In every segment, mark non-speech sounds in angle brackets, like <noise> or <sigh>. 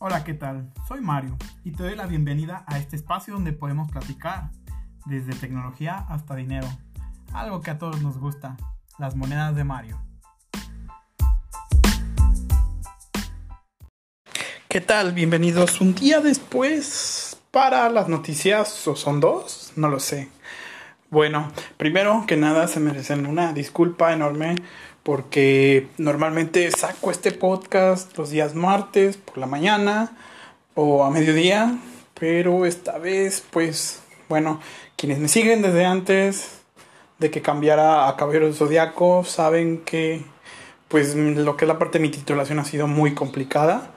Hola, ¿qué tal? Soy Mario y te doy la bienvenida a este espacio donde podemos platicar desde tecnología hasta dinero, algo que a todos nos gusta, las monedas de Mario. ¿Qué tal? Bienvenidos un día después para las noticias, o son dos, no lo sé. Bueno, primero que nada se merecen una disculpa enorme porque normalmente saco este podcast los días martes por la mañana o a mediodía, pero esta vez pues bueno, quienes me siguen desde antes de que cambiara a Caballero del Zodiaco saben que pues lo que es la parte de mi titulación ha sido muy complicada,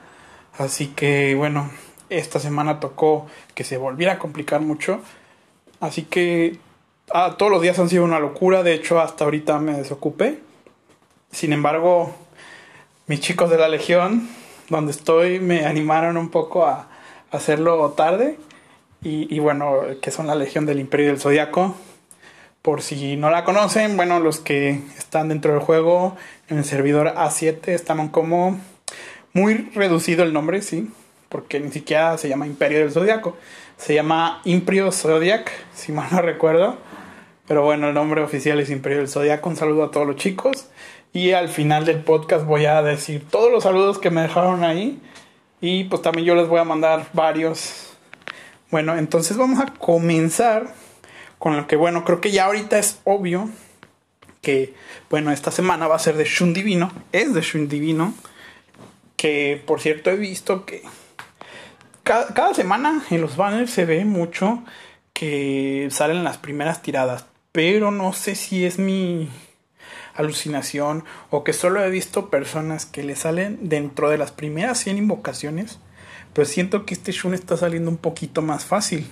así que bueno, esta semana tocó que se volviera a complicar mucho, así que ah, todos los días han sido una locura, de hecho hasta ahorita me desocupé sin embargo, mis chicos de la Legión, donde estoy, me animaron un poco a hacerlo tarde. Y, bueno, que son la Legión del Imperio del Zodiaco. Por si no la conocen, bueno, los que están dentro del juego, en el servidor A7, están como muy reducido el nombre, sí, porque ni siquiera se llama Imperio del Zodiaco, se llama Imperio Zodiac, si mal no recuerdo. Pero bueno, el nombre oficial es Imperio del Zodiaco. Un saludo a todos los chicos. Y al final del podcast voy a decir todos los saludos que me dejaron ahí. Y pues también yo les voy a mandar varios. Bueno, entonces vamos a comenzar con lo que, bueno, creo que ya ahorita es obvio que, bueno, esta semana va a ser de Shun Divino. Es de Shun Divino. Que, por cierto, he visto que cada, cada semana en los banners se ve mucho que salen las primeras tiradas. Pero no sé si es mi alucinación o que solo he visto personas que le salen dentro de las primeras 100 invocaciones, pero siento que este Shun está saliendo un poquito más fácil.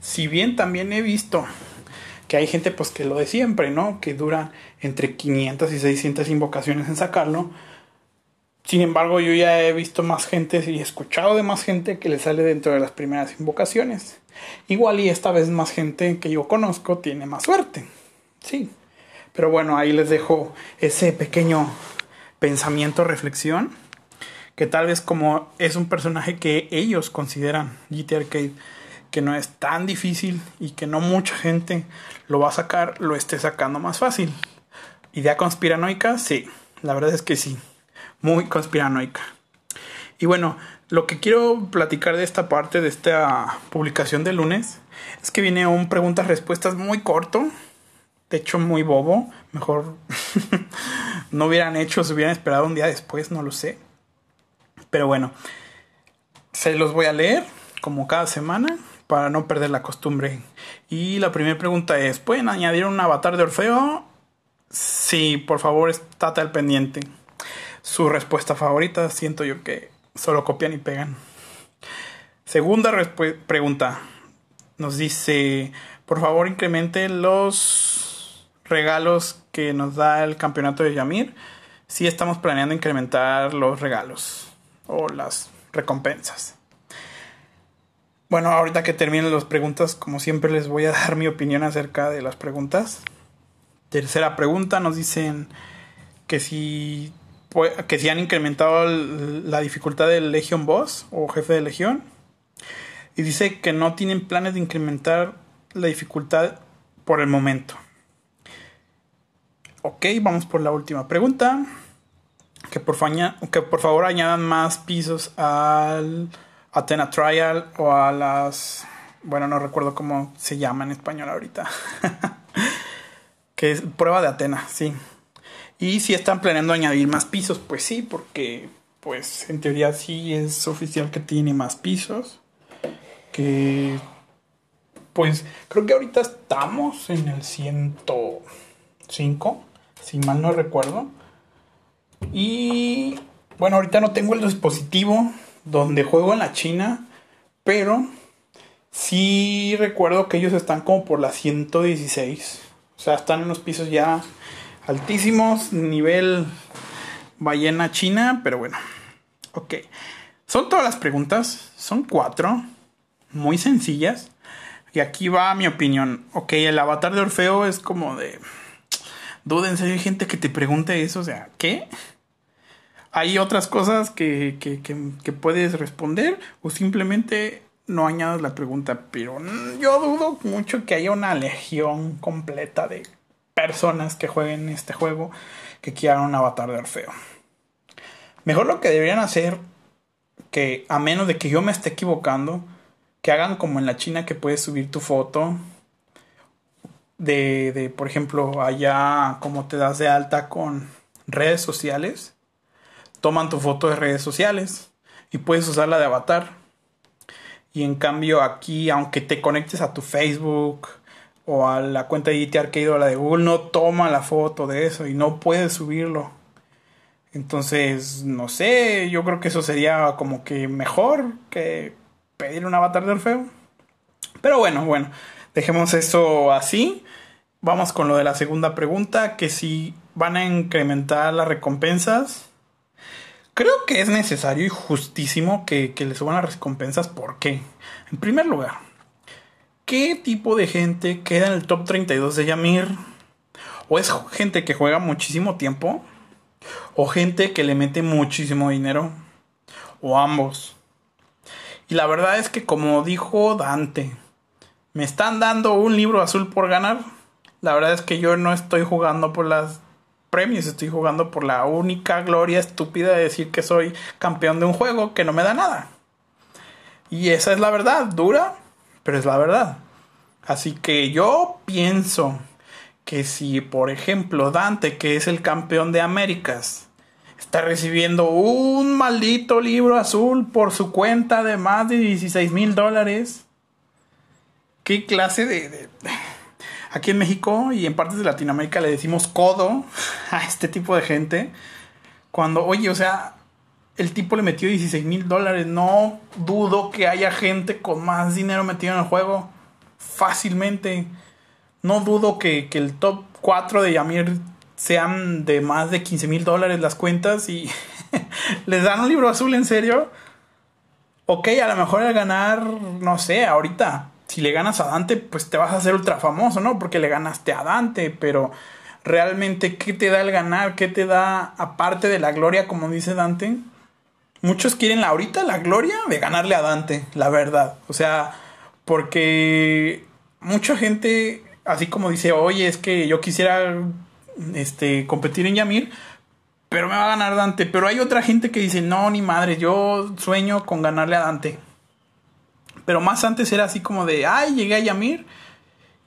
Si bien también he visto que hay gente pues que lo de siempre, ¿no? Que dura entre 500 y 600 invocaciones en sacarlo. Sin embargo, yo ya he visto más gente y he escuchado de más gente que le sale dentro de las primeras invocaciones. Igual y esta vez más gente que yo conozco tiene más suerte. Sí. Pero bueno, ahí les dejo ese pequeño pensamiento, reflexión, que tal vez como es un personaje que ellos consideran GT Arcade, que no es tan difícil y que no mucha gente lo va a sacar, lo esté sacando más fácil. ¿Idea conspiranoica? Sí, la verdad es que sí, muy conspiranoica. Y bueno, lo que quiero platicar de esta parte, de esta publicación de lunes, es que viene un preguntas-respuestas muy corto, de hecho muy bobo. Mejor <laughs> no hubieran hecho, se hubieran esperado un día después, no lo sé. Pero bueno, se los voy a leer como cada semana para no perder la costumbre. Y la primera pregunta es, ¿pueden añadir un avatar de Orfeo? Sí, por favor, estate al pendiente. Su respuesta favorita, siento yo que solo copian y pegan. Segunda pregunta. Nos dice, por favor incremente los regalos que nos da el campeonato de Yamir, sí estamos planeando incrementar los regalos o las recompensas. Bueno, ahorita que terminen las preguntas, como siempre les voy a <laughs> dar mi opinión acerca de las preguntas. Tercera pregunta, nos dicen que si, que si han incrementado la dificultad del Legion Boss o jefe de Legión. Y dice que no tienen planes de incrementar la dificultad por el momento. Ok, vamos por la última pregunta. Que por, que por favor añadan más pisos al Athena Trial o a las... Bueno, no recuerdo cómo se llama en español ahorita. <laughs> que es prueba de Atena, sí. Y si están planeando añadir más pisos, pues sí, porque pues en teoría sí es oficial que tiene más pisos. Que pues creo que ahorita estamos en el 105 si mal no recuerdo. Y bueno, ahorita no tengo el dispositivo donde juego en la China, pero sí recuerdo que ellos están como por la 116. O sea, están en unos pisos ya altísimos, nivel ballena china, pero bueno. Ok. Son todas las preguntas, son cuatro, muy sencillas. Y aquí va mi opinión. Ok, el avatar de Orfeo es como de Dúdense, hay gente que te pregunte eso, o sea, ¿qué? hay otras cosas que, que, que, puedes responder o simplemente no añadas la pregunta. Pero yo dudo mucho que haya una legión completa de personas que jueguen este juego que quieran un avatar de Orfeo. Mejor lo que deberían hacer, que a menos de que yo me esté equivocando, que hagan como en la China que puedes subir tu foto de, de por ejemplo, allá como te das de alta con redes sociales, toman tu foto de redes sociales y puedes usarla de avatar. Y en cambio aquí, aunque te conectes a tu Facebook o a la cuenta de GT Arcade o la de Google, no toma la foto de eso y no puedes subirlo. Entonces, no sé, yo creo que eso sería como que mejor que pedir un avatar de Orfeo. Pero bueno, bueno, dejemos eso así. Vamos con lo de la segunda pregunta, que si van a incrementar las recompensas. Creo que es necesario y justísimo que, que le suban las recompensas. ¿Por qué? En primer lugar, ¿qué tipo de gente queda en el top 32 de Yamir? ¿O es gente que juega muchísimo tiempo? ¿O gente que le mete muchísimo dinero? ¿O ambos? Y la verdad es que como dijo Dante, me están dando un libro azul por ganar. La verdad es que yo no estoy jugando por las premios, estoy jugando por la única gloria estúpida de decir que soy campeón de un juego que no me da nada. Y esa es la verdad, dura, pero es la verdad. Así que yo pienso que si, por ejemplo, Dante, que es el campeón de Américas, está recibiendo un maldito libro azul por su cuenta de más de 16 mil dólares. ¿Qué clase de, Aquí en México y en partes de Latinoamérica le decimos codo <laughs> a este tipo de gente. Cuando, oye, o sea, el tipo le metió 16 mil dólares. No dudo que haya gente con más dinero metido en el juego. Fácilmente. No dudo que, que el top 4 de Yamir sean de más de 15 mil dólares las cuentas y <laughs> les dan un libro azul en serio. Ok, a lo mejor al ganar, no sé, ahorita, si le ganas a Dante, pues te vas a hacer ultra famoso, ¿no? Porque le ganaste a Dante, pero realmente, ¿qué te da el ganar? ¿Qué te da, aparte de la gloria, como dice Dante? Muchos quieren ahorita la gloria de ganarle a Dante, la verdad. O sea, porque mucha gente, así como dice, oye, es que yo quisiera este, competir en Yamir, pero me va a ganar Dante. Pero hay otra gente que dice, no, ni madre, yo sueño con ganarle a Dante. Pero más antes era así como de, ay, llegué a Yamir.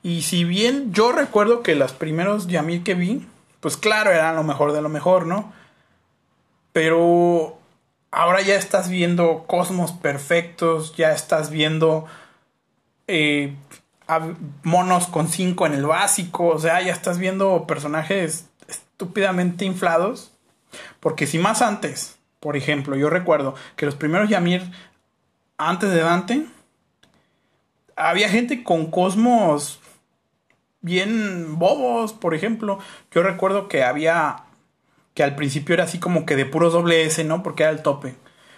Y si bien yo recuerdo que los primeros Yamir que vi, pues claro, eran lo mejor de lo mejor, ¿no? Pero ahora ya estás viendo cosmos perfectos, ya estás viendo eh, monos con 5 en el básico, o sea, ya estás viendo personajes estúpidamente inflados. Porque si más antes, por ejemplo, yo recuerdo que los primeros Yamir antes de Dante, había gente con cosmos bien bobos, por ejemplo. Yo recuerdo que había que al principio era así como que de puros doble S, ¿no? Porque era el tope.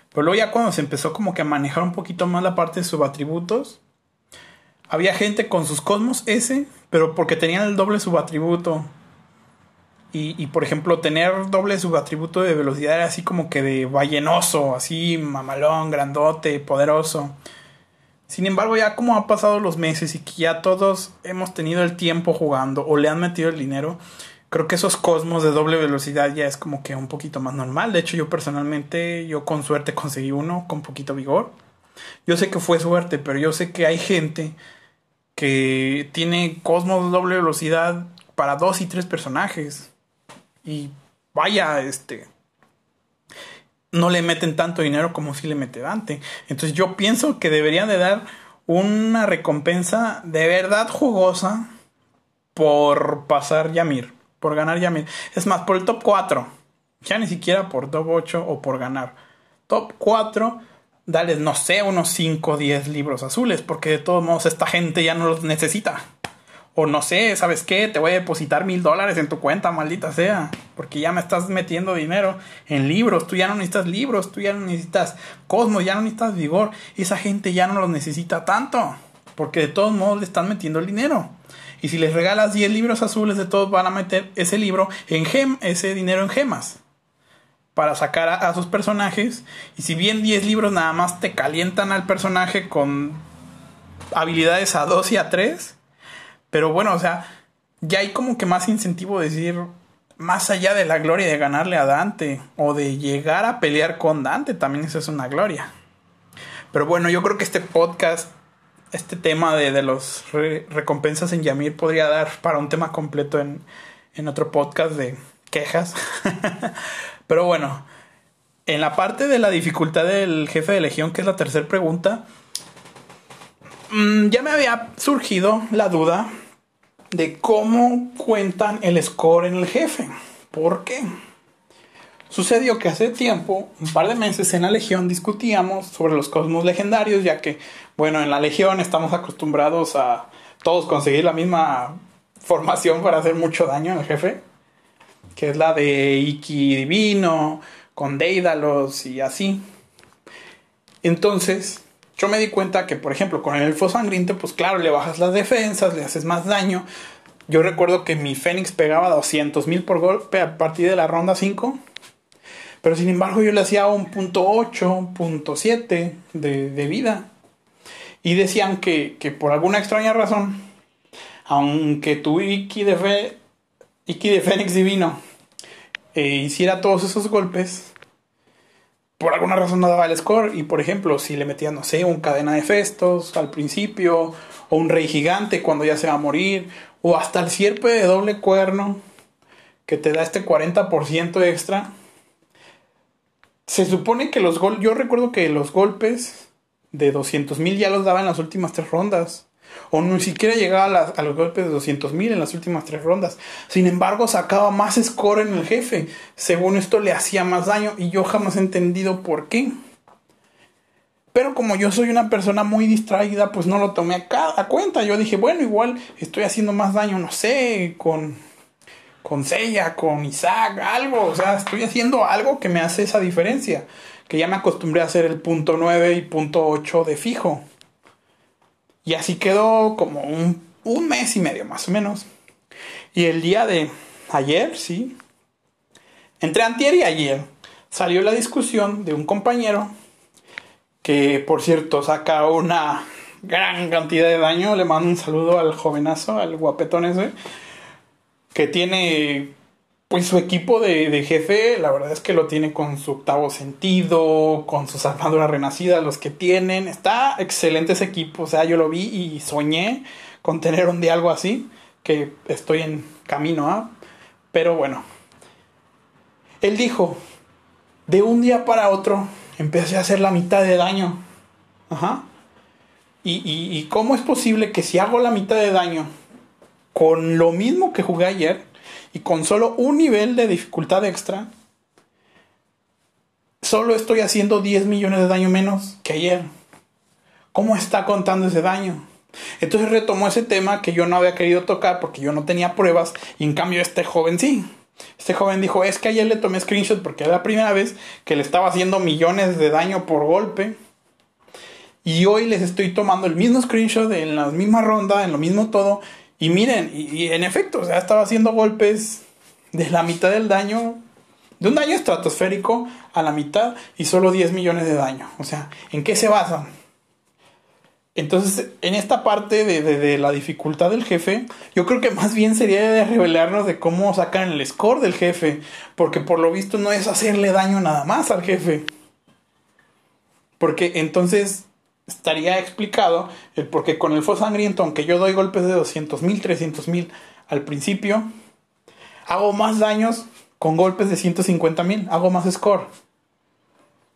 Pero luego ya cuando se empezó como que a manejar un poquito más la parte de subatributos, había gente con sus Cosmos S, pero porque tenían el doble subatributo. Y, y, por ejemplo, tener doble subatributo de velocidad era así como que de ballenoso, así mamalón, grandote, poderoso. Sin embargo, ya como han pasado los meses y que ya todos hemos tenido el tiempo jugando o le han metido el dinero, creo que esos cosmos de doble velocidad ya es como que un poquito más normal. De hecho, yo personalmente, yo con suerte conseguí uno con poquito vigor. Yo sé que fue suerte, pero yo sé que hay gente que tiene Cosmos doble velocidad para dos y tres personajes. Y vaya, este. No le meten tanto dinero como si le mete Dante. Entonces yo pienso que deberían de dar una recompensa de verdad jugosa por pasar Yamir. Por ganar Yamir. Es más, por el top 4. Ya ni siquiera por top 8 o por ganar. Top 4 dale, no sé, unos 5 o 10 libros azules, porque de todos modos esta gente ya no los necesita. O no sé, ¿sabes qué? Te voy a depositar mil dólares en tu cuenta, maldita sea. Porque ya me estás metiendo dinero en libros. Tú ya no necesitas libros, tú ya no necesitas Cosmos, ya no necesitas Vigor. Esa gente ya no los necesita tanto. Porque de todos modos le están metiendo el dinero. Y si les regalas 10 libros azules, de todos van a meter ese libro en gem, ese dinero en gemas. para sacar a, sus personajes. Y si bien 10 libros nada más te calientan al personaje con habilidades a 2 y a 3. Pero bueno, o sea, ya hay como que más incentivo decir, más allá de la gloria de ganarle a Dante o de llegar a pelear con Dante, también eso es una gloria. Pero bueno, yo creo que este podcast, este tema de, de los recompensas en Yamir podría dar para un tema completo en, en otro podcast de quejas. <laughs> Pero bueno, en la parte de la dificultad del jefe de legión, que es la tercera pregunta, mm, ya me había surgido la duda de cómo cuentan el score en el jefe. ¿Por qué? Sucedió que hace tiempo, un par de meses en la Legión discutíamos sobre los cosmos legendarios, ya que, bueno, en la Legión estamos acostumbrados a todos conseguir la misma formación para hacer mucho daño al jefe, que es la de Iki Divino, con Deidalos y así. Entonces, yo me di cuenta que, por ejemplo, con el elfo sangriento, pues claro, le bajas las defensas, le haces más daño. Yo recuerdo que mi Fénix pegaba 200 mil por golpe a partir de la ronda 5. Pero sin embargo yo le hacía un punto 8, punto 7 de, vida. Y decían que, por alguna extraña razón, aunque tu Iki de, Fe, Iki de Fénix Divino eh, hiciera todos esos golpes, por alguna razón no daba el score. Y por ejemplo, si le metían, no sé, un cadena de festos al principio, o un rey gigante cuando ya se va a morir, o hasta el sierpe de doble cuerno que te da este 40% extra. Se supone que los golpes, yo recuerdo que los golpes de 200 mil ya los daba en las últimas tres rondas. O ni siquiera llegaba a, los golpes de 200 mil en las últimas tres rondas. Sin embargo, sacaba más score en el jefe. Según esto, le hacía más daño. Y yo jamás he entendido por qué. Pero como yo soy una persona muy distraída, pues no lo tomé a, cuenta. Yo dije, bueno, igual estoy haciendo más daño, no sé, con, con Seiya, con Isaac, algo. O sea, estoy haciendo algo que me hace esa diferencia. Que ya me acostumbré a hacer el punto 9 y punto 8 de fijo. Y así quedó como un, un mes y medio más o menos. Y el día de ayer, sí, entre antier y ayer, salió la discusión de un compañero que, por cierto, saca una gran cantidad de daño. Le mando un saludo al jovenazo, al guapetón ese, que tiene pues su equipo de, jefe, la verdad es que lo tiene con su octavo sentido, con sus armaduras renacidas, los que tienen. Está excelente ese equipo, o sea, yo lo vi y soñé con tener un día algo así, que estoy en camino a. Pero bueno, él dijo, de un día para otro empecé a hacer la mitad de daño. Ajá. Y, y cómo es posible que si hago la mitad de daño con lo mismo que jugué ayer, y con solo un nivel de dificultad extra, solo estoy haciendo 10 millones de daño menos que ayer. ¿Cómo está contando ese daño? Entonces retomó ese tema que yo no había querido tocar porque yo no tenía pruebas y en cambio este joven sí. Este joven dijo, es que ayer le tomé screenshot porque era la primera vez que le estaba haciendo millones de daño por golpe. Y hoy les estoy tomando el mismo screenshot en la misma ronda, en lo mismo todo. Y miren, y, en efecto, o sea, estaba haciendo golpes de la mitad del daño, de un daño estratosférico a la mitad y solo 10 millones de daño. O sea, ¿en qué se basan? Entonces, en esta parte de, de, la dificultad del jefe, yo creo que más bien sería de revelarnos de cómo sacan el score del jefe, porque por lo visto no es hacerle daño nada más al jefe. Porque entonces estaría explicado el por qué con el fo sangriento, aunque yo doy golpes de 200 mil, 300 mil al principio, hago más daños con golpes de 150 mil, hago más score.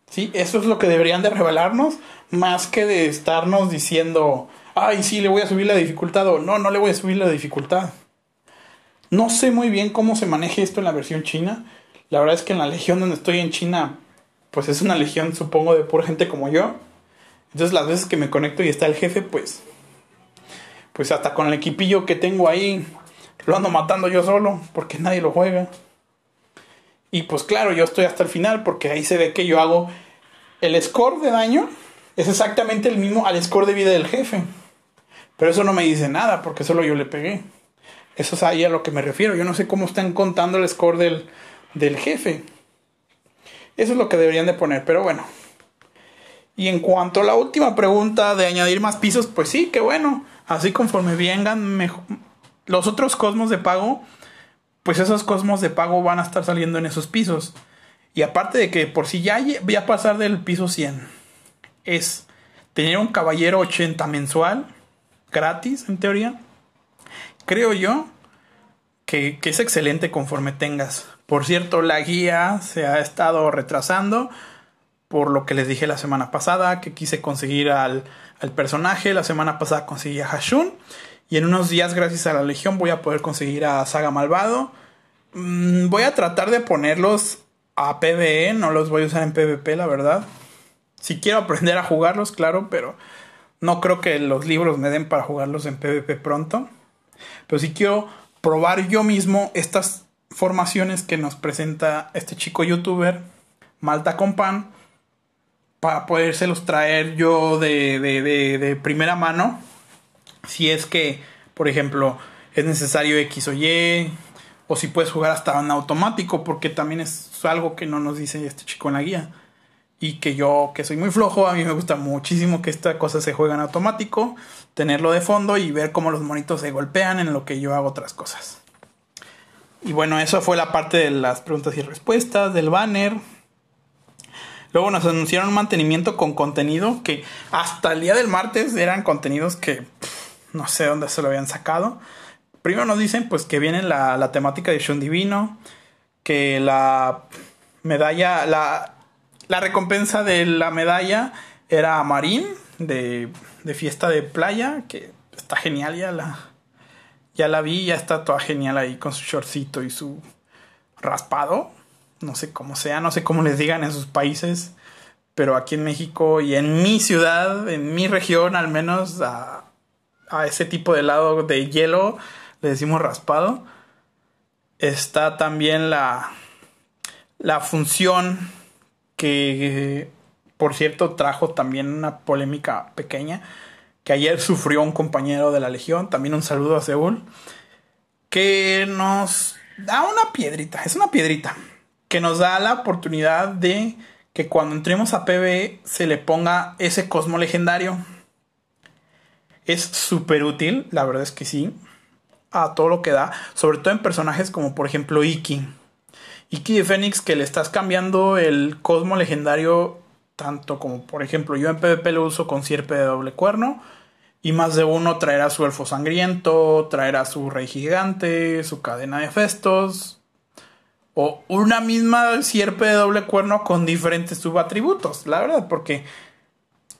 ¿Sí? Eso es lo que deberían de revelarnos, más que de estarnos diciendo, ay, sí, le voy a subir la dificultad o no, no le voy a subir la dificultad. No sé muy bien cómo se maneja esto en la versión china. La verdad es que en la legión donde estoy en China, pues es una legión, supongo, de pura gente como yo. Entonces las veces que me conecto y está el jefe, pues, pues hasta con el equipillo que tengo ahí, lo ando matando yo solo, porque nadie lo juega. Y pues claro, yo estoy hasta el final, porque ahí se ve que yo hago el score de daño, es exactamente el mismo al score de vida del jefe. Pero eso no me dice nada, porque solo yo le pegué. Eso es ahí a lo que me refiero. Yo no sé cómo están contando el score del, del jefe. Eso es lo que deberían de poner, pero bueno. Y en cuanto a la última pregunta de añadir más pisos, pues sí, qué bueno. Así conforme vengan los otros cosmos de pago, pues esos cosmos de pago van a estar saliendo en esos pisos. Y aparte de que por si ya voy a pasar del piso 100, es tener un caballero 80 mensual, gratis en teoría. Creo yo que es excelente conforme tengas. Por cierto, la guía se ha estado retrasando por lo que les dije la semana pasada, que quise conseguir al, al personaje. La semana pasada conseguí a Hashun. Y en unos días, gracias a la Legión, voy a poder conseguir a Saga Malvado. Mm, voy a tratar de ponerlos a PvE, no los voy a usar en PvP, la verdad. Si quiero aprender a jugarlos, claro, pero no creo que los libros me den para jugarlos en PvP pronto. Pero si quiero probar yo mismo estas formaciones que nos presenta este chico youtuber, Malta Compan, para podérselos traer yo de, de, de, de primera mano. Si es que, por ejemplo, es necesario X o Y, o si puedes jugar hasta en automático, porque también es algo que no nos dice este chico en la guía. Y que yo, que soy muy flojo, a mí me gusta muchísimo que esta cosa se juegue en automático, tenerlo de fondo y ver cómo los monitos se golpean en lo que yo hago otras cosas. Y bueno, eso fue la parte de las preguntas y respuestas, del banner. Luego nos anunciaron un mantenimiento con contenido que hasta el día del martes eran contenidos que no sé dónde se lo habían sacado. Primero nos dicen pues que viene la, temática de Shun Divino, que la medalla, la, la recompensa de la medalla era Marín de, de fiesta de playa, que está genial, ya la, ya la vi, ya está toda genial ahí con su shortcito y su raspado. No sé cómo sea, no sé cómo les digan en sus países, pero aquí en México y en mi ciudad, en mi región al menos, a, a ese tipo de helado de hielo le decimos raspado. Está también la, la función que, por cierto, trajo también una polémica pequeña que ayer sufrió un compañero de la Legión, también un saludo a Seúl, que nos da una piedrita, es una piedrita, que nos da la oportunidad de que cuando entremos a PB se le ponga ese cosmo legendario. Es súper útil, la verdad es que sí a todo lo que da, sobre todo en personajes como por ejemplo Iki. Iki de Fénix que le estás cambiando el cosmo legendario tanto como por ejemplo yo en PvP lo uso con sierpe de doble cuerno y más de uno traerá su elfo sangriento, traerá su rey gigante, su cadena de festos o una misma sierpe de doble cuerno con diferentes subatributos, la verdad, porque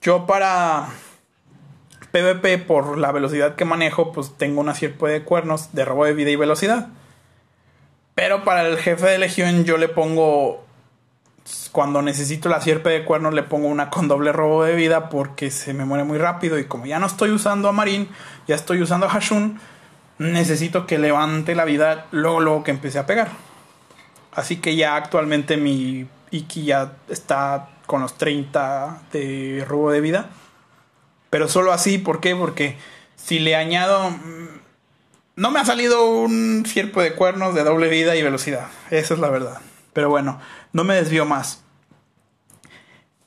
yo para PvP, por la velocidad que manejo, pues tengo una sierpe de cuernos de robo de vida y velocidad. Pero para el jefe de legión yo le pongo, cuando necesito la sierpe de cuernos, le pongo una con doble robo de vida porque se me muere muy rápido. Y como ya no estoy usando a Marín, ya estoy usando a Hashun, necesito que levante la vida luego, luego que empecé a pegar. Así que ya actualmente mi Iki ya está con los 30 de robo de vida. Pero solo así, ¿por qué? Porque si le añado... Mm, no me ha salido un cierpo de cuernos de doble vida y velocidad. Esa es la verdad. Pero bueno, no me desvío más.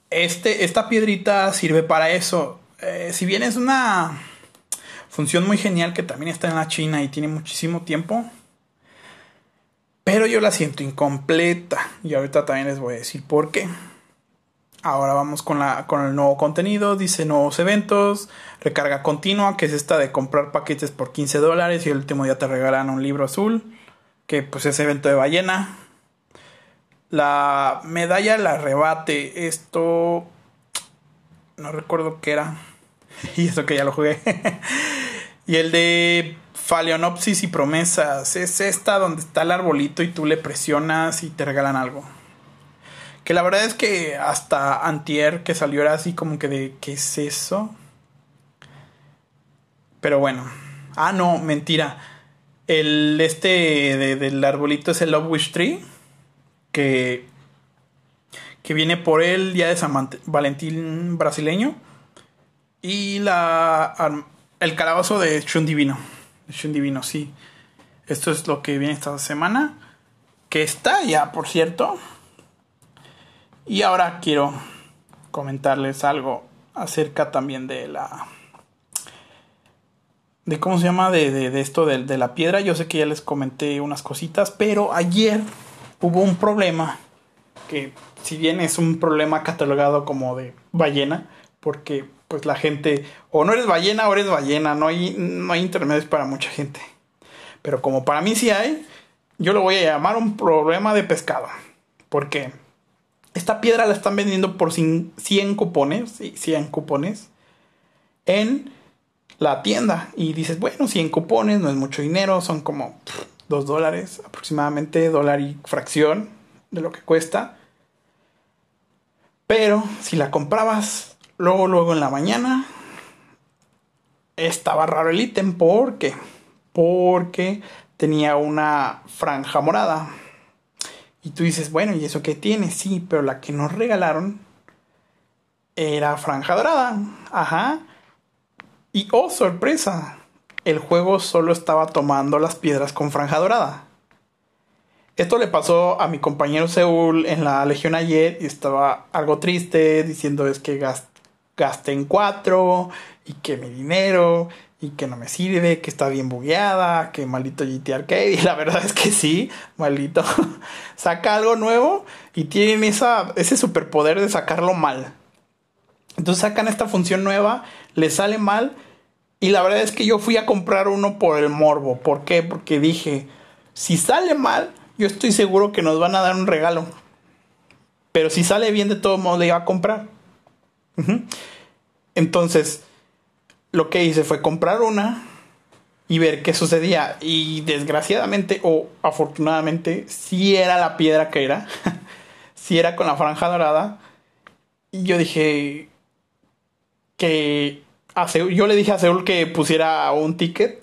Este, esta piedrita sirve para eso. Eh, si bien es una función muy genial que también está en la China y tiene muchísimo tiempo. Pero yo la siento incompleta. Y ahorita también les voy a decir por qué. Ahora vamos con, la, con el nuevo contenido. Dice nuevos eventos. Recarga continua, que es esta de comprar paquetes por 15 dólares y el último día te regalan un libro azul. Que pues es evento de ballena. La medalla la rebate. Esto... No recuerdo qué era. <laughs> y eso que ya lo jugué. <laughs> y el de Phaleonopsis y promesas. Es esta donde está el arbolito y tú le presionas y te regalan algo. Que la verdad es que hasta Antier que salió era así como que de ¿qué es eso? Pero bueno. Ah, no, mentira. El este del arbolito es el Love Wish Tree. Que. Que viene por el día de San Valentín brasileño. Y la. El calabozo de Shun Divino. Shun Divino, sí. Esto es lo que viene esta semana. Que está ya, por cierto. Y ahora quiero comentarles algo acerca también de la de cómo se llama de, de, esto de, de, la piedra yo sé que ya les comenté unas cositas pero ayer hubo un problema que si bien es un problema catalogado como de ballena porque pues la gente o no eres ballena o eres ballena no hay no hay intermedios para mucha gente pero como para mí sí hay yo lo voy a llamar un problema de pescado porque esta piedra la están vendiendo por 100 cupones, 100 cupones en la tienda. Y dices, bueno, 100 cupones no es mucho dinero, son como 2 dólares aproximadamente, dólar y fracción de lo que cuesta. Pero si la comprabas luego, luego en la mañana, estaba raro el ítem. ¿Por qué? Porque tenía una franja morada. Y tú dices, bueno, ¿y eso qué tiene? Sí, pero la que nos regalaron era franja dorada. Ajá. Y oh, sorpresa, el juego solo estaba tomando las piedras con franja dorada. Esto le pasó a mi compañero Seúl en la Legión ayer y estaba algo triste diciendo es que gasté en cuatro y que mi dinero y que no me sirve, que está bien bugueada, que maldito GT Arcade. <laughs> Y la verdad es que sí, maldito. <laughs> Saca algo nuevo y tienen esa, ese superpoder de sacarlo mal. Entonces sacan esta función nueva, le sale mal. Y la verdad es que yo fui a comprar uno por el morbo. ¿Por qué? Porque dije, si sale mal, yo estoy seguro que nos van a dar un regalo. Pero si sale bien, de todos modos le iba a comprar. Entonces, lo que hice fue comprar una y ver qué sucedía. Y desgraciadamente o afortunadamente, si era la piedra que era. <laughs> si era con la franja dorada. Y yo dije que a yo le dije a Seúl que pusiera un ticket.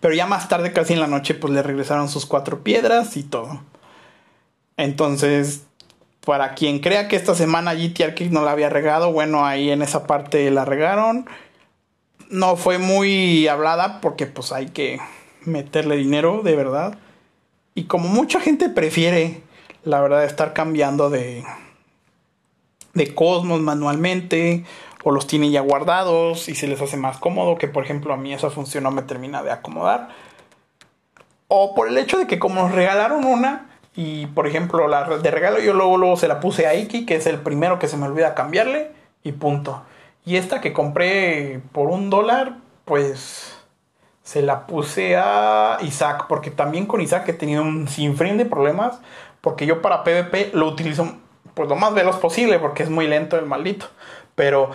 Pero ya más tarde, casi en la noche, pues le regresaron sus cuatro piedras y todo. Entonces, para quien crea que esta semana GT Arcade no la había regado, bueno, ahí en esa parte la regaron. No fue muy hablada porque pues hay que meterle dinero, de verdad. Y como mucha gente prefiere, la verdad, estar cambiando de, de Cosmos manualmente o los tiene ya guardados y se les hace más cómodo, que por ejemplo a mí esa función no me termina de acomodar. O por el hecho de que como nos regalaron una, y por ejemplo, la de regalo yo luego, luego se la puse a Iki, que es el primero que se me olvida cambiarle, y punto. Y esta que compré por un dólar, pues se la puse a Isaac, porque también con Isaac he tenido un sinfín de problemas, porque yo para PvP lo utilizo pues lo más veloz posible, porque es muy lento el maldito. Pero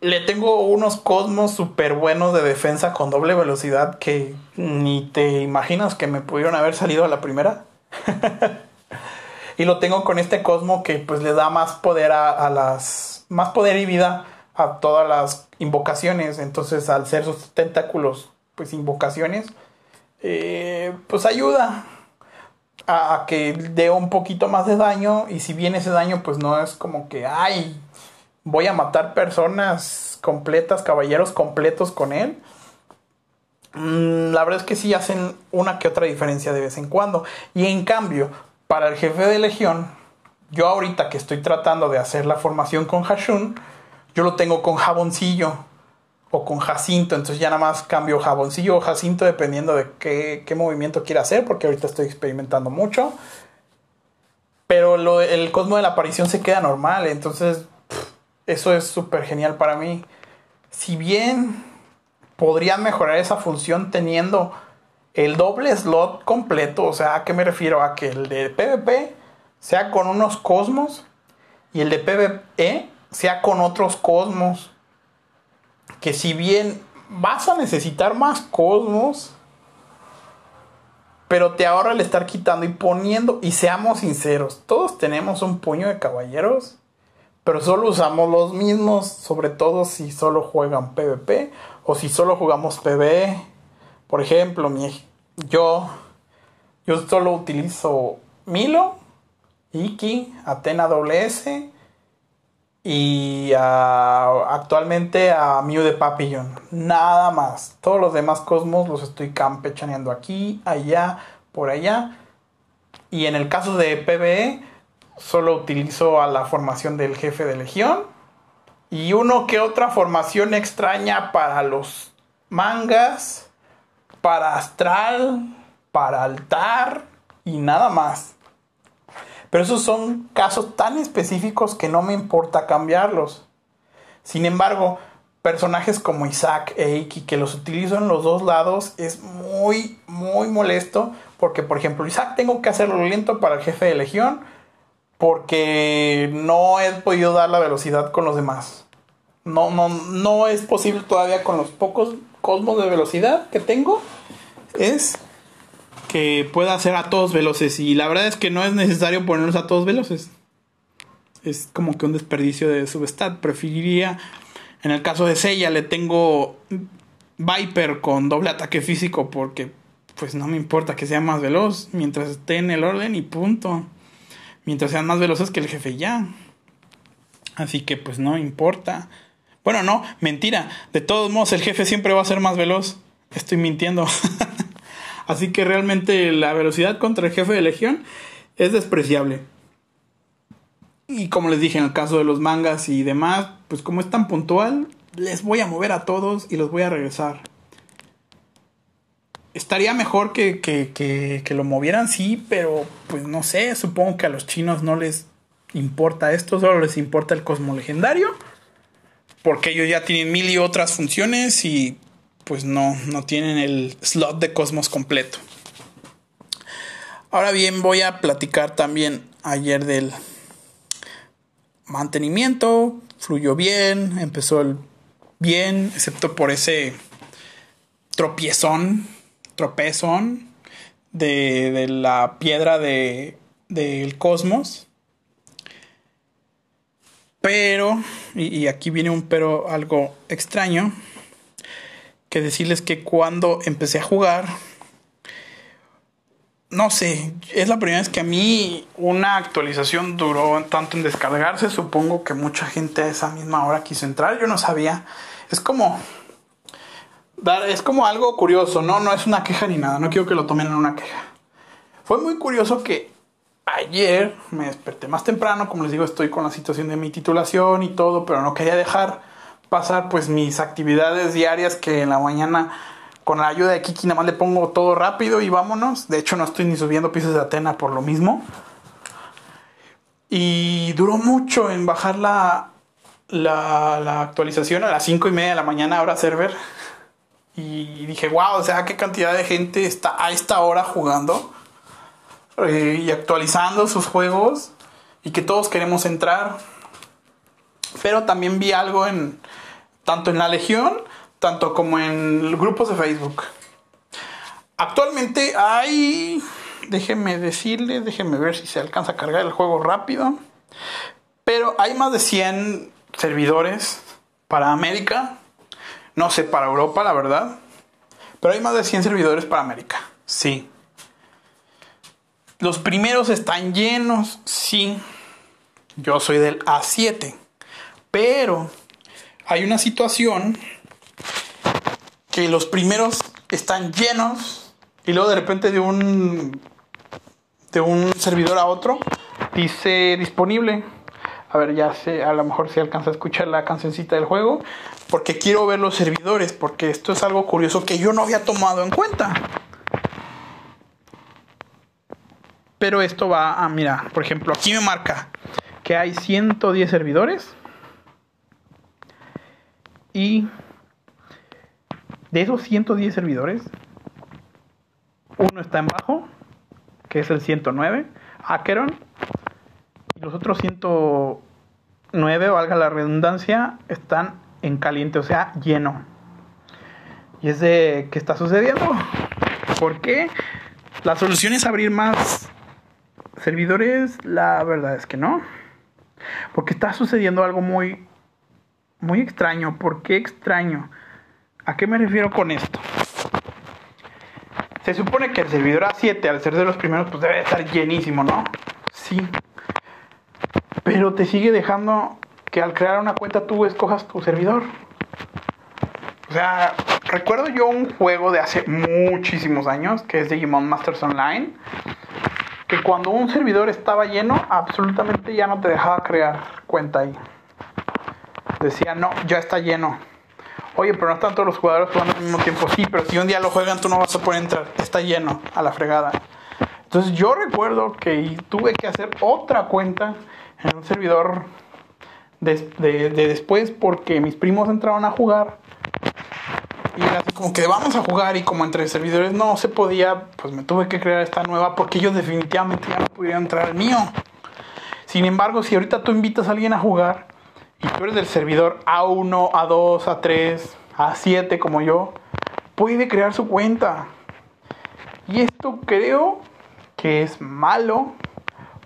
le tengo unos cosmos súper buenos de defensa con doble velocidad que ni te imaginas que me pudieron haber salido a la primera. <laughs> y lo tengo con este Cosmo que pues le da más poder a, las... más poder y vida a todas las invocaciones. Entonces al ser sus tentáculos pues invocaciones, eh, pues ayuda a, que dé un poquito más de daño. Y si bien ese daño pues no es como que, ay, voy a matar personas completas, caballeros completos con él la verdad es que sí hacen una que otra diferencia de vez en cuando. Y en cambio, para el jefe de legión, yo ahorita que estoy tratando de hacer la formación con Hashun, yo lo tengo con jaboncillo o con Jacinto. Entonces ya nada más cambio jaboncillo o Jacinto dependiendo de qué, qué movimiento quiera hacer, porque ahorita estoy experimentando mucho. Pero el cosmo de la aparición se queda normal, entonces eso es súper genial para mí. Si bien podrían mejorar esa función teniendo el doble slot completo. O sea, ¿a qué me refiero? A que el de PvP sea con unos cosmos y el de PvE sea con otros cosmos. Que si bien vas a necesitar más cosmos, pero te ahorra el estar quitando y poniendo. Y seamos sinceros, todos tenemos un puño de caballeros, pero solo usamos los mismos, sobre todo si solo juegan PvP o si solo jugamos PvE. Por ejemplo, mi, yo, yo solo utilizo Milo, Iki, Atena WS y actualmente a Mew de Papillon. Nada más. Todos los demás cosmos los estoy campechaneando aquí, allá, por allá. Y en el caso de PvE, solo utilizo a la formación del jefe de legión y uno que otra formación extraña para los mangas, para astral, para altar y nada más. Pero esos son casos tan específicos que no me importa cambiarlos. Sin embargo, personajes como Isaac e Iki que los utilizo en los dos lados es muy, muy molesto. Porque, por ejemplo, Isaac tengo que hacerlo lento para el jefe de legión. Porque no he podido dar la velocidad con los demás. No, no, no es posible todavía con los pocos cosmos de velocidad que tengo. Es que pueda hacer a todos veloces. Y la verdad es que no es necesario ponerlos a todos veloces. Es como que un desperdicio de substat. Preferiría, en el caso de Seiya, le tengo Viper con doble ataque físico porque pues no me importa que sea más veloz mientras esté en el orden y punto. Mientras sean más veloces que el jefe ya. Así que pues no importa. Bueno, no, mentira. De todos modos, el jefe siempre va a ser más veloz. Estoy mintiendo. <laughs> Así que realmente la velocidad contra el jefe de legión es despreciable. Y como les dije en el caso de los mangas y demás, pues como es tan puntual, les voy a mover a todos y los voy a regresar. Estaría mejor que, que, que, que, lo movieran, sí, pero pues no sé, supongo que a los chinos no les importa esto, solo les importa el cosmo legendario, porque ellos ya tienen mil y otras funciones y pues no, no tienen el slot de Cosmos completo. Ahora bien, voy a platicar también ayer del mantenimiento. Fluyó bien, empezó el bien, excepto por ese tropiezón, tropezón de, de la piedra de, del cosmos. Pero, y, y aquí viene un pero algo extraño que decirles que cuando empecé a jugar, no sé, es la primera vez que a mí una actualización duró tanto en descargarse. Supongo que mucha gente a esa misma hora quiso entrar. Yo no sabía. Es como. Es como algo curioso, ¿no? No es una queja ni nada. No quiero que lo tomen en una queja. Fue muy curioso que ayer me desperté más temprano. Como les digo, estoy con la situación de mi titulación y todo, pero no quería dejar pasar pues mis actividades diarias que en la mañana con la ayuda de Kiki nada más le pongo todo rápido y vámonos. De hecho no estoy ni subiendo pisos de Atena por lo mismo. Y duró mucho en bajar la, la, la actualización a las 5 y media de la mañana ahora server. Y dije, wow, o sea, qué cantidad de gente está a esta hora jugando eh, y actualizando sus juegos y que todos queremos entrar. Pero también vi algo en, tanto en la Legión, tanto como en grupos de Facebook. Actualmente hay, déjenme decirle, déjenme ver si se alcanza a cargar el juego rápido, pero hay más de 100 servidores para América, no sé para Europa, la verdad, pero hay más de 100 servidores para América, sí. Los primeros están llenos, sí. Yo soy del A7, pero hay una situación que los primeros están llenos y luego de repente de un de un servidor a otro dice disponible. A ver, ya sé, a lo mejor se alcanza a escuchar la cancioncita del juego porque quiero ver los servidores porque esto es algo curioso que yo no había tomado en cuenta. Pero esto va a, mira, por ejemplo, aquí me marca que hay 110 servidores y de esos 110 servidores, uno está en bajo, que es el 109, Acheron, y los otros 109, valga la redundancia, están en caliente, o sea, lleno. Y es de, ¿qué está sucediendo? ¿Por qué? La solución es abrir más servidores, la verdad es que no. Porque está sucediendo algo muy muy extraño. ¿Por qué extraño? ¿A qué me refiero con esto? Se supone que el servidor A7, al ser de los primeros, pues debe estar llenísimo, ¿no? Sí. Pero te sigue dejando que al crear una cuenta tú escojas tu servidor. O sea, recuerdo yo un juego de hace muchísimos años, que es Digimon Masters Online, que cuando un servidor estaba lleno, absolutamente ya no te dejaba crear cuenta ahí. Decía, no, ya está lleno. Oye, pero no están todos los jugadores jugando al mismo tiempo. Sí, pero si un día lo juegan, tú no vas a poder entrar. Está lleno, a la fregada. Entonces yo recuerdo que tuve que hacer otra cuenta en un servidor de, de, después porque mis primos entraron a jugar. Y era así como que vamos a jugar y como entre servidores no se podía, pues me tuve que crear esta nueva porque ellos definitivamente ya no pudieron entrar al mío. Sin embargo, si ahorita tú invitas a alguien a jugar y tú eres del servidor A1, A2, A3, A7 como yo, puede crear su cuenta. Y esto creo que es malo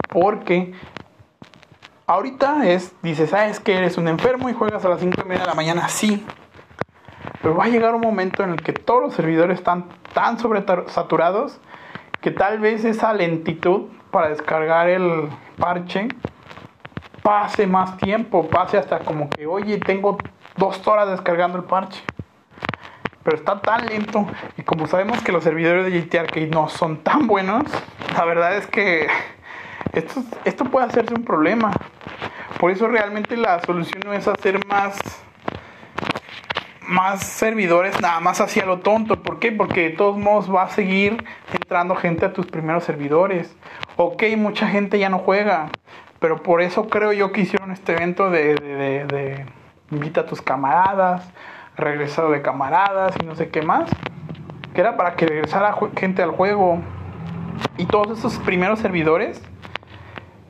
porque ahorita es, dices, sabes que eres un enfermo y juegas a las 5 y media de la mañana, sí. Pero va a llegar un momento en el que todos los servidores están tan sobresaturados que tal vez esa lentitud para descargar el parche pase más tiempo, pase hasta como que, oye, tengo dos horas descargando el parche. Pero está tan lento y como sabemos que los servidores de GT Arcade no son tan buenos, la verdad es que esto, esto puede hacerse un problema. Por eso realmente la solución no es hacer más más servidores nada más hacia lo tonto. ¿Por qué? Porque de todos modos va a seguir entrando gente a tus primeros servidores. Ok, mucha gente ya no juega. Pero por eso creo yo que hicieron este evento de, de, de, invita a tus camaradas, regresado de camaradas y no sé qué más. Que era para que regresara gente al juego. Y todos esos primeros servidores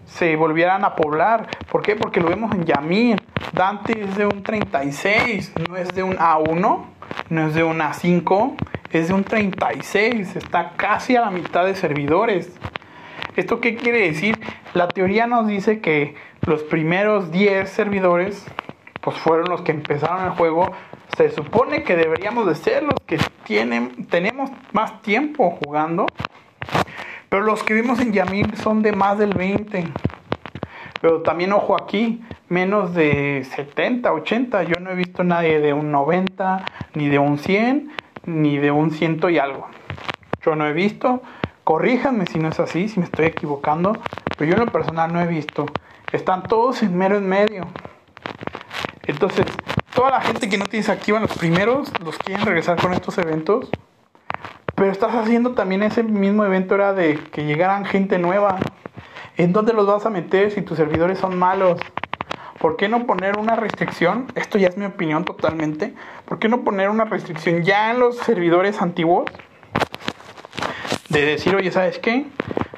se volvieran a poblar. ¿Por qué? Porque lo vemos en Yamir. Dante es de un 36, no es de un A1, no es de un A5, es de un 36. Está casi a la mitad de servidores. ¿Esto qué quiere decir? La teoría nos dice que los primeros 10 servidores pues fueron los que empezaron el juego. Se supone que deberíamos de ser los que tienen, tenemos más tiempo jugando. Pero los que vimos en Yamil son de más del 20. Pero también ojo aquí, menos de 70, 80. Yo no he visto nadie de un 90, ni de un 100, ni de un 100 y algo. Yo no he visto. Corríjanme si no es así, si me estoy equivocando. Pero yo en lo personal no he visto. Están todos en mero en medio. Entonces, toda la gente que no tienes activa los primeros, los quieren regresar con estos eventos. Pero estás haciendo también ese mismo evento era de que llegaran gente nueva. ¿En dónde los vas a meter si tus servidores son malos? ¿Por qué no poner una restricción? Esto ya es mi opinión totalmente. ¿Por qué no poner una restricción ya en los servidores antiguos? de decir, oye, ¿sabes qué?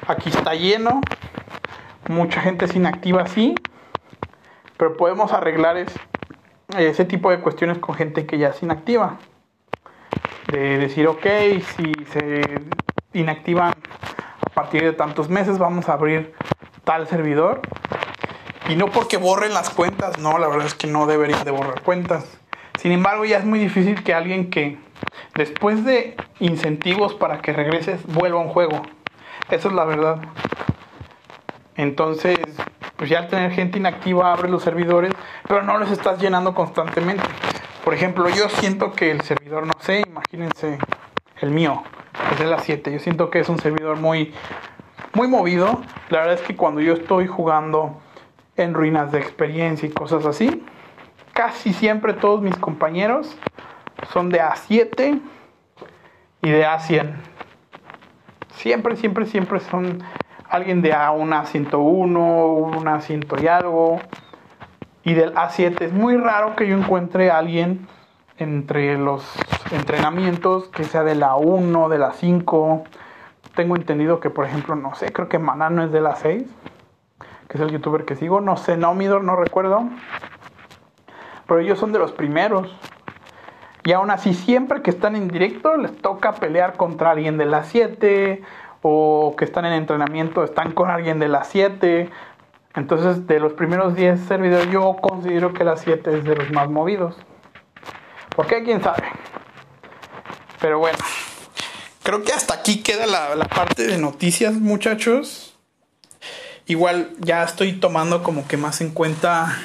Aquí está lleno, mucha gente es inactiva, sí, pero podemos arreglar ese tipo de cuestiones con gente que ya es inactiva. De decir, ok, si se inactivan a partir de tantos meses, vamos a abrir tal servidor. Y no porque borren las cuentas, no, la verdad es que no deberían de borrar cuentas. Sin embargo, ya es muy difícil que alguien que Después de incentivos para que regreses, vuelva a un juego. Eso es la verdad. Entonces, pues ya al tener gente inactiva abre los servidores, pero no los estás llenando constantemente. Por ejemplo, yo siento que el servidor, no sé, imagínense el mío, es de las 7. Yo siento que es un servidor muy, muy movido. La verdad es que cuando yo estoy jugando en ruinas de experiencia y cosas así, casi siempre todos mis compañeros son de A7 y de A100. Siempre, siempre, siempre son alguien de A1 A101, una A100 y algo. Y del A7 es muy raro que yo encuentre a alguien entre los entrenamientos que sea de la 1, de la 5. Tengo entendido que, por ejemplo, no sé, creo que Manano es de la 6, que es el youtuber que sigo. No sé, Nomidor, no recuerdo. Pero ellos son de los primeros. Y aún así, siempre que están en directo, les toca pelear contra alguien de las 7 o que están en entrenamiento, están con alguien de las 7. Entonces, de los primeros 10 servidores, yo considero que las 7 es de los más movidos. ¿Por qué? ¿Quién sabe? Pero bueno, creo que hasta aquí queda la, la parte de noticias, muchachos. Igual ya estoy tomando como que más en cuenta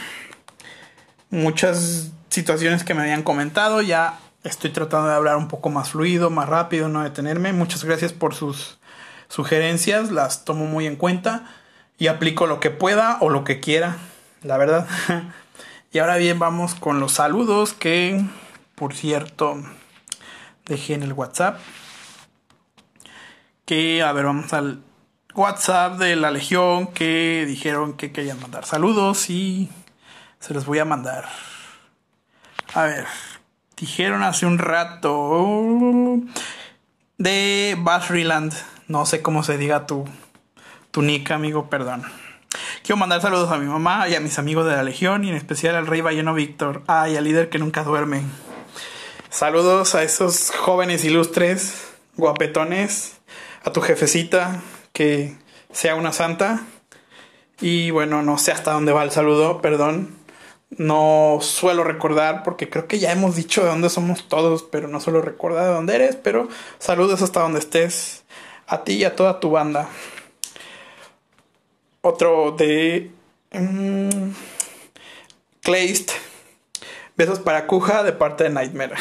muchas situaciones que me habían comentado. Ya estoy tratando de hablar un poco más fluido, más rápido, no detenerme. Muchas gracias por sus sugerencias, las tomo muy en cuenta y aplico lo que pueda o lo que quiera, la verdad. <laughs> y ahora bien, vamos con los saludos que, por cierto, dejé en el WhatsApp. Que, a ver, vamos al WhatsApp de la Legión que dijeron que querían mandar saludos y se los voy a mandar. A ver, dijeron hace un rato de Basriland. No sé cómo se diga tu, tu nick, amigo, perdón. Quiero mandar saludos a mi mamá y a mis amigos de la Legión y en especial al Rey Balleno Víctor. Ah, y al líder que nunca duerme. Saludos a esos jóvenes ilustres, guapetones, a tu jefecita, que sea una santa. Y bueno, no sé hasta dónde va el saludo, perdón. No suelo recordar porque creo que ya hemos dicho de dónde somos todos, pero no suelo recordar de dónde eres, pero saludos hasta donde estés. A ti y a toda tu banda. Otro de... Um, Besos para Cuja de parte de Nightmare.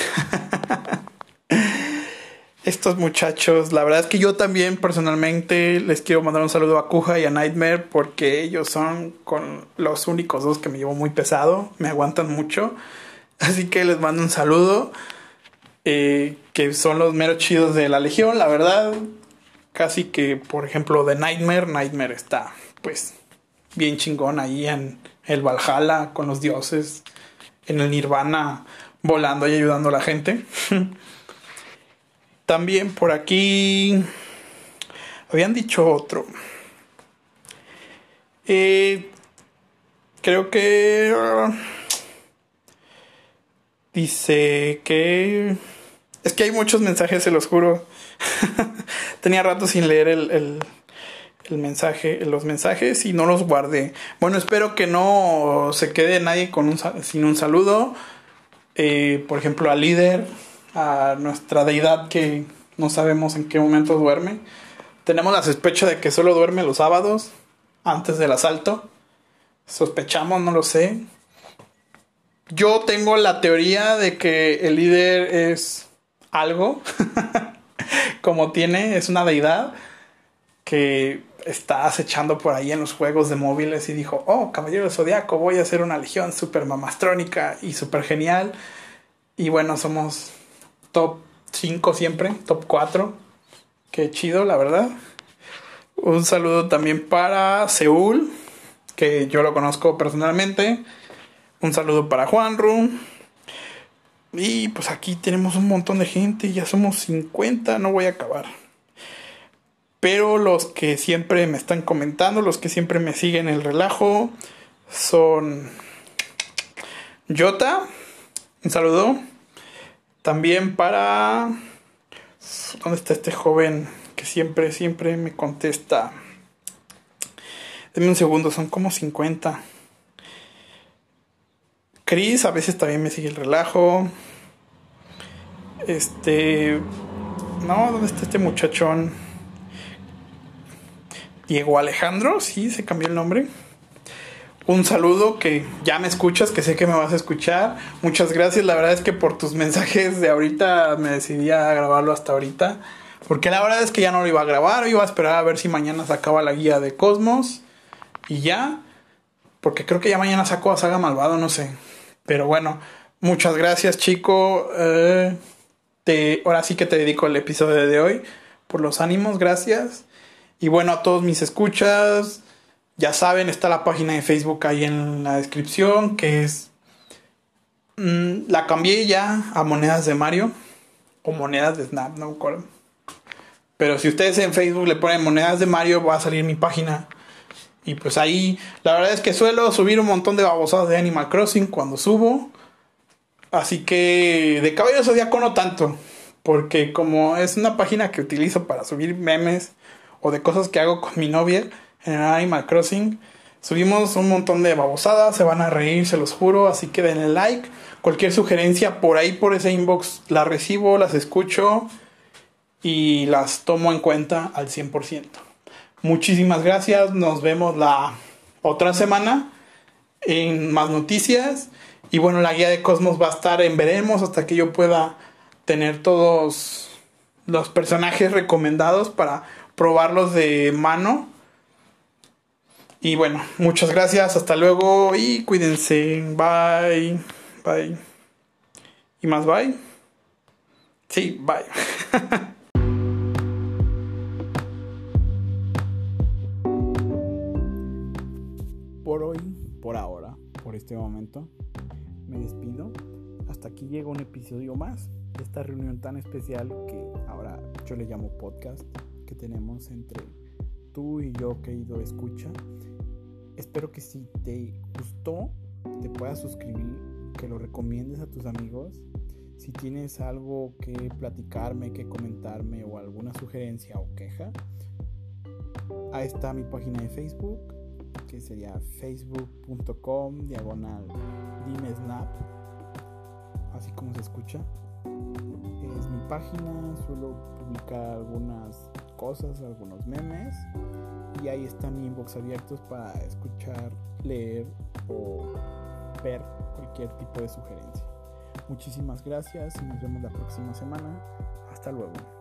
<laughs> Estos muchachos, la verdad es que yo también personalmente les quiero mandar un saludo a Cuja y a Nightmare porque ellos son con los únicos dos que me llevo muy pesado, me aguantan mucho. Así que les mando un saludo. Eh, que son los meros chidos de la Legión, la verdad. Casi que, por ejemplo, de Nightmare, Nightmare está, pues, bien chingón ahí en el Valhalla con los dioses en el Nirvana volando y ayudando a la gente. <laughs> También por aquí habían dicho otro. Eh, creo que dice que es que hay muchos mensajes, se los juro. <laughs> Tenía rato sin leer el, el mensaje, los mensajes y no los guardé. Bueno, espero que no se quede nadie con un, sin un saludo. Eh, por ejemplo, al líder, a nuestra deidad que no sabemos en qué momento duerme. Tenemos la sospecha de que solo duerme los sábados, antes del asalto. Sospechamos, no lo sé. Yo tengo la teoría de que el líder es algo, <laughs> como tiene, es una deidad que está acechando por ahí en los juegos de móviles y dijo, oh, Caballero Zodiaco, voy a hacer una legión super mamastrónica y super genial. Y bueno, somos top 5 siempre, top 4. Qué chido, la verdad. Un saludo también para Seúl, que yo lo conozco personalmente. Un saludo para Juanru. Y pues aquí tenemos un montón de gente, ya somos 50, no voy a acabar. Pero los que siempre me están comentando, los que siempre me siguen el relajo, son Jota. Un saludo. También para... ¿Dónde está este joven que siempre, siempre me contesta? Deme un segundo, son como 50. Chris a veces también me sigue el relajo. Este... No, ¿dónde está este muchachón? Diego Alejandro, sí, se cambió el nombre. Un saludo que ya me escuchas, que sé que me vas a escuchar. Muchas gracias, la verdad es que por tus mensajes de ahorita me decidí a grabarlo hasta ahorita. Porque la verdad es que ya no lo iba a grabar, iba a esperar a ver si mañana sacaba la guía de Cosmos. Y ya, porque creo que ya mañana saco a Saga Malvado, no sé. Pero bueno, muchas gracias chico. Eh, te, ahora sí que te dedico el episodio de hoy. Por los ánimos, gracias. Y bueno, a todos mis escuchas, ya saben, está la página de Facebook ahí en la descripción, que es... Mm, la cambié ya a monedas de Mario, o monedas de Snap, no me Pero si ustedes en Facebook le ponen monedas de Mario, va a salir mi página. Y pues ahí, la verdad es que suelo subir un montón de babosadas de Animal Crossing cuando subo. Así que de Cabello Zodíaco no tanto. Porque como es una página que utilizo para subir memes o de cosas que hago con mi novia en Animal Crossing. Subimos un montón de babosadas, se van a reír, se los juro, así que denle like. Cualquier sugerencia por ahí, por ese inbox, la recibo, las escucho y las tomo en cuenta al 100%. Muchísimas gracias, nos vemos la otra semana en más noticias. Y bueno, la guía de Cosmos va a estar en veremos hasta que yo pueda tener todos los personajes recomendados para probarlos de mano. Y bueno, muchas gracias, hasta luego y cuídense. Bye. Bye. ¿Y más bye? Sí, bye. <laughs> por hoy, por ahora, por este momento, me despido. Hasta aquí llega un episodio más de esta reunión tan especial que ahora yo le llamo podcast tenemos entre tú y yo, querido escucha. Espero que si te gustó, te puedas suscribir, que lo recomiendes a tus amigos. Si tienes algo que platicarme, que comentarme o alguna sugerencia o queja, ahí está mi página de Facebook, que sería facebook.com diagonal dimesnap, así como se escucha. Es mi página, suelo publicar algunas cosas, algunos memes y ahí está mi inbox abiertos para escuchar, leer o ver cualquier tipo de sugerencia. Muchísimas gracias y nos vemos la próxima semana. Hasta luego.